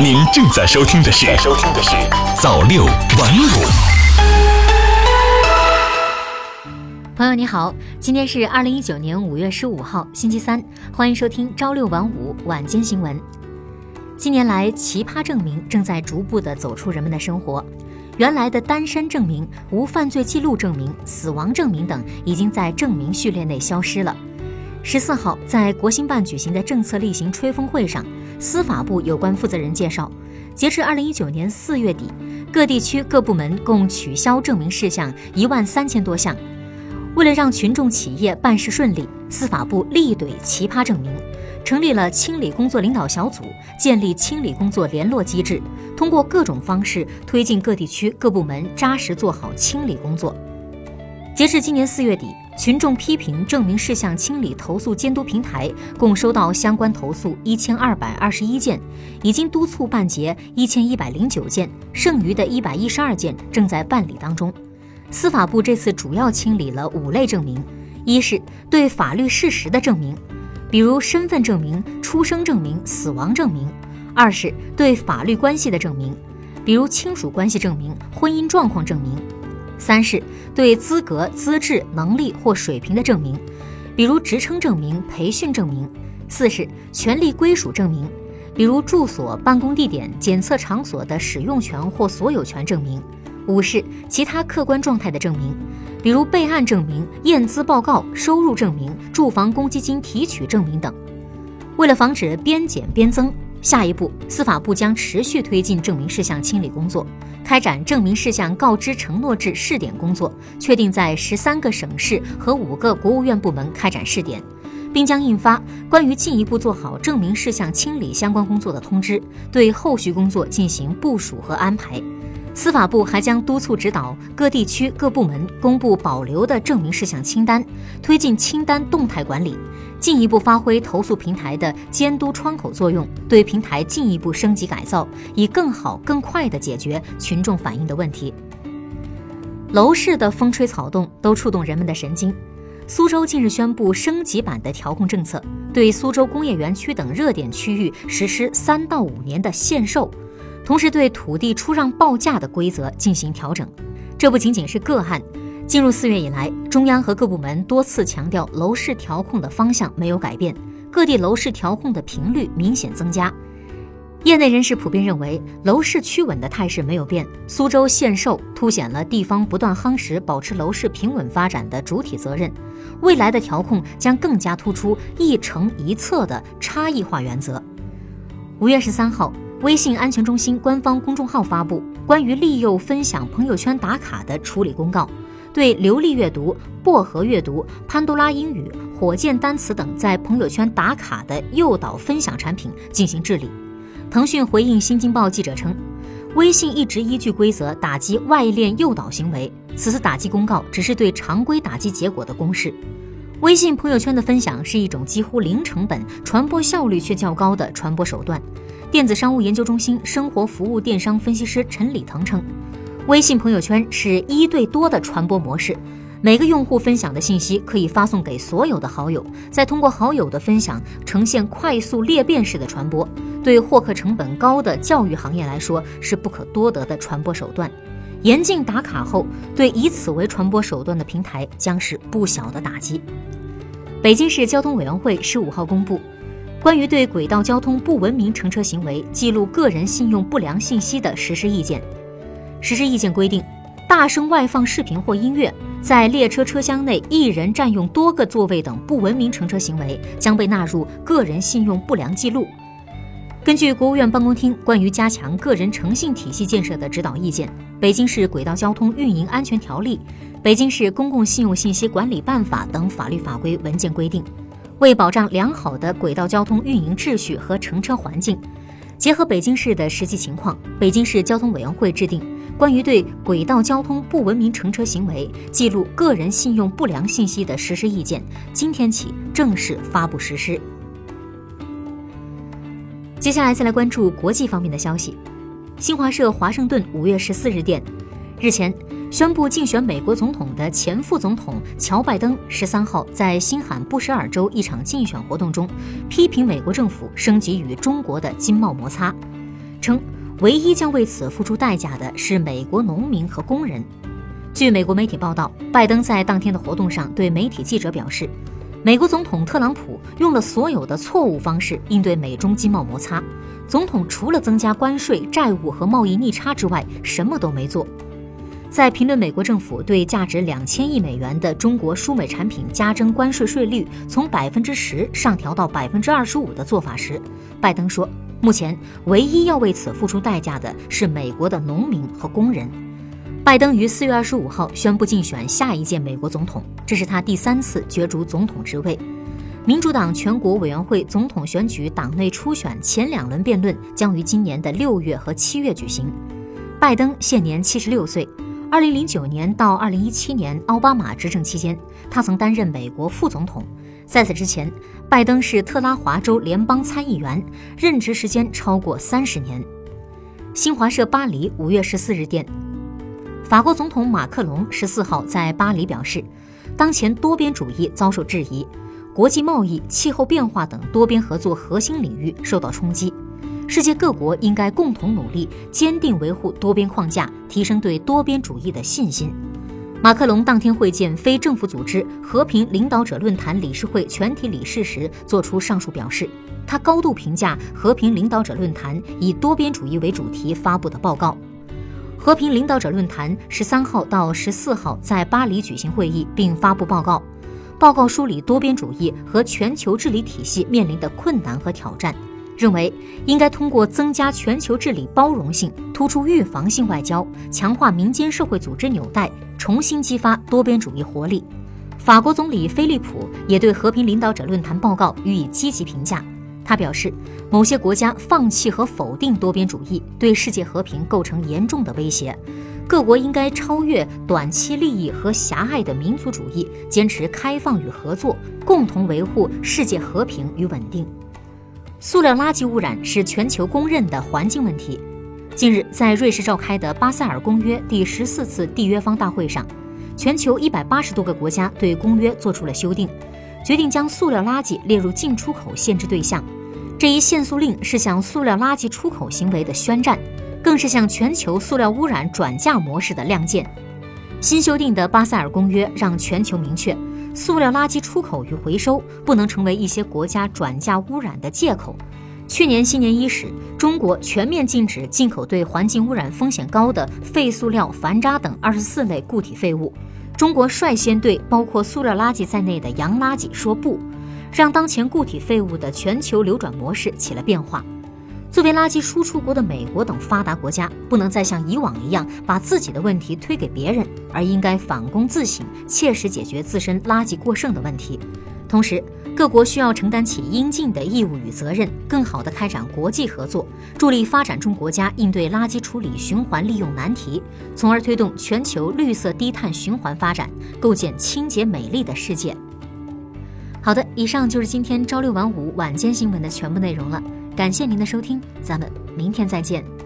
您正在收听的是《早六晚五》。朋友你好，今天是二零一九年五月十五号，星期三，欢迎收听朝六晚五晚间新闻。近年来，奇葩证明正在逐步的走出人们的生活。原来的单身证明、无犯罪记录证明、死亡证明等，已经在证明序列内消失了。十四号，在国新办举行的政策例行吹风会上，司法部有关负责人介绍，截至二零一九年四月底，各地区各部门共取消证明事项一万三千多项。为了让群众企业办事顺利，司法部力怼奇葩证明。成立了清理工作领导小组，建立清理工作联络机制，通过各种方式推进各地区各部门扎实做好清理工作。截至今年四月底，群众批评证明事项清理投诉监督平台共收到相关投诉一千二百二十一件，已经督促办结一千一百零九件，剩余的一百一十二件正在办理当中。司法部这次主要清理了五类证明：一是对法律事实的证明。比如身份证明、出生证明、死亡证明；二是对法律关系的证明，比如亲属关系证明、婚姻状况证明；三是对资格、资质、能力或水平的证明，比如职称证明、培训证明；四是权利归属证明，比如住所、办公地点、检测场所的使用权或所有权证明；五是其他客观状态的证明。比如备案证明、验资报告、收入证明、住房公积金提取证明等。为了防止边减边增，下一步司法部将持续推进证明事项清理工作，开展证明事项告知承诺制试点工作，确定在十三个省市和五个国务院部门开展试点，并将印发关于进一步做好证明事项清理相关工作的通知，对后续工作进行部署和安排。司法部还将督促指导各地区各部门公布保留的证明事项清单，推进清单动态管理，进一步发挥投诉平台的监督窗口作用，对平台进一步升级改造，以更好更快地解决群众反映的问题。楼市的风吹草动都触动人们的神经。苏州近日宣布升级版的调控政策，对苏州工业园区等热点区域实施三到五年的限售。同时，对土地出让报价的规则进行调整。这不仅仅是个案。进入四月以来，中央和各部门多次强调楼市调控的方向没有改变，各地楼市调控的频率明显增加。业内人士普遍认为，楼市趋稳的态势没有变。苏州限售凸显了地方不断夯实保持楼市平稳发展的主体责任。未来的调控将更加突出一城一策的差异化原则。五月十三号。微信安全中心官方公众号发布关于利诱分享朋友圈打卡的处理公告，对流利阅读、薄荷阅读、潘多拉英语、火箭单词等在朋友圈打卡的诱导分享产品进行治理。腾讯回应新京报记者称，微信一直依据规则打击外链诱导行为，此次打击公告只是对常规打击结果的公示。微信朋友圈的分享是一种几乎零成本、传播效率却较高的传播手段。电子商务研究中心生活服务电商分析师陈礼腾称，微信朋友圈是一对多的传播模式，每个用户分享的信息可以发送给所有的好友，再通过好友的分享呈现快速裂变式的传播，对获客成本高的教育行业来说是不可多得的传播手段。严禁打卡后，对以此为传播手段的平台将是不小的打击。北京市交通委员会十五号公布。关于对轨道交通不文明乘车行为记录个人信用不良信息的实施意见，实施意见规定，大声外放视频或音乐，在列车车厢内一人占用多个座位等不文明乘车行为将被纳入个人信用不良记录。根据国务院办公厅关于加强个人诚信体系建设的指导意见，北京市轨道交通运营安全条例、北京市公共信用信息管理办法等法律法规文件规定。为保障良好的轨道交通运营秩序和乘车环境，结合北京市的实际情况，北京市交通委员会制定关于对轨道交通不文明乘车行为记录个人信用不良信息的实施意见，今天起正式发布实施。接下来再来关注国际方面的消息。新华社华盛顿五月十四日电，日前。宣布竞选美国总统的前副总统乔拜登十三号在新罕布什尔州一场竞选活动中，批评美国政府升级与中国的经贸摩擦。称唯一将为此付出代价的是美国农民和工人。据美国媒体报道，拜登在当天的活动上对媒体记者表示，美国总统特朗普用了所有的错误方式应对美中经贸摩擦，总统除了增加关税、债务和贸易逆差之外，什么都没做。在评论美国政府对价值两千亿美元的中国输美产品加征关税税率从百分之十上调到百分之二十五的做法时，拜登说，目前唯一要为此付出代价的是美国的农民和工人。拜登于四月二十五号宣布竞选下一届美国总统，这是他第三次角逐总统职位。民主党全国委员会总统选举党内初选前两轮辩论将于今年的六月和七月举行。拜登现年七十六岁。二零零九年到二零一七年奥巴马执政期间，他曾担任美国副总统。在此之前，拜登是特拉华州联邦参议员，任职时间超过三十年。新华社巴黎五月十四日电，法国总统马克龙十四号在巴黎表示，当前多边主义遭受质疑，国际贸易、气候变化等多边合作核心领域受到冲击。世界各国应该共同努力，坚定维护多边框架，提升对多边主义的信心。马克龙当天会见非政府组织和平领导者论坛理事会全体理事时，作出上述表示。他高度评价和平领导者论坛以多边主义为主题发布的报告。和平领导者论坛十三号到十四号在巴黎举行会议，并发布报告。报告梳理多边主义和全球治理体系面临的困难和挑战。认为应该通过增加全球治理包容性、突出预防性外交、强化民间社会组织纽带，重新激发多边主义活力。法国总理菲利普也对和平领导者论坛报告予以积极评价。他表示，某些国家放弃和否定多边主义，对世界和平构成严重的威胁。各国应该超越短期利益和狭隘的民族主义，坚持开放与合作，共同维护世界和平与稳定。塑料垃圾污染是全球公认的环境问题。近日，在瑞士召开的巴塞尔公约第十四次缔约方大会上，全球一百八十多个国家对公约做出了修订，决定将塑料垃圾列入进出口限制对象。这一限塑令是向塑料垃圾出口行为的宣战，更是向全球塑料污染转嫁模式的亮剑。新修订的巴塞尔公约让全球明确。塑料垃圾出口与回收不能成为一些国家转嫁污染的借口。去年新年伊始，中国全面禁止进口对环境污染风险高的废塑料、繁渣等二十四类固体废物。中国率先对包括塑料垃圾在内的洋垃圾说不，让当前固体废物的全球流转模式起了变化。作为垃圾输出国的美国等发达国家，不能再像以往一样把自己的问题推给别人，而应该反躬自省，切实解决自身垃圾过剩的问题。同时，各国需要承担起应尽的义务与责任，更好地开展国际合作，助力发展中国家应对垃圾处理循环利用难题，从而推动全球绿色低碳循环发展，构建清洁美丽的世界。好的，以上就是今天朝六晚五晚间新闻的全部内容了。感谢您的收听，咱们明天再见。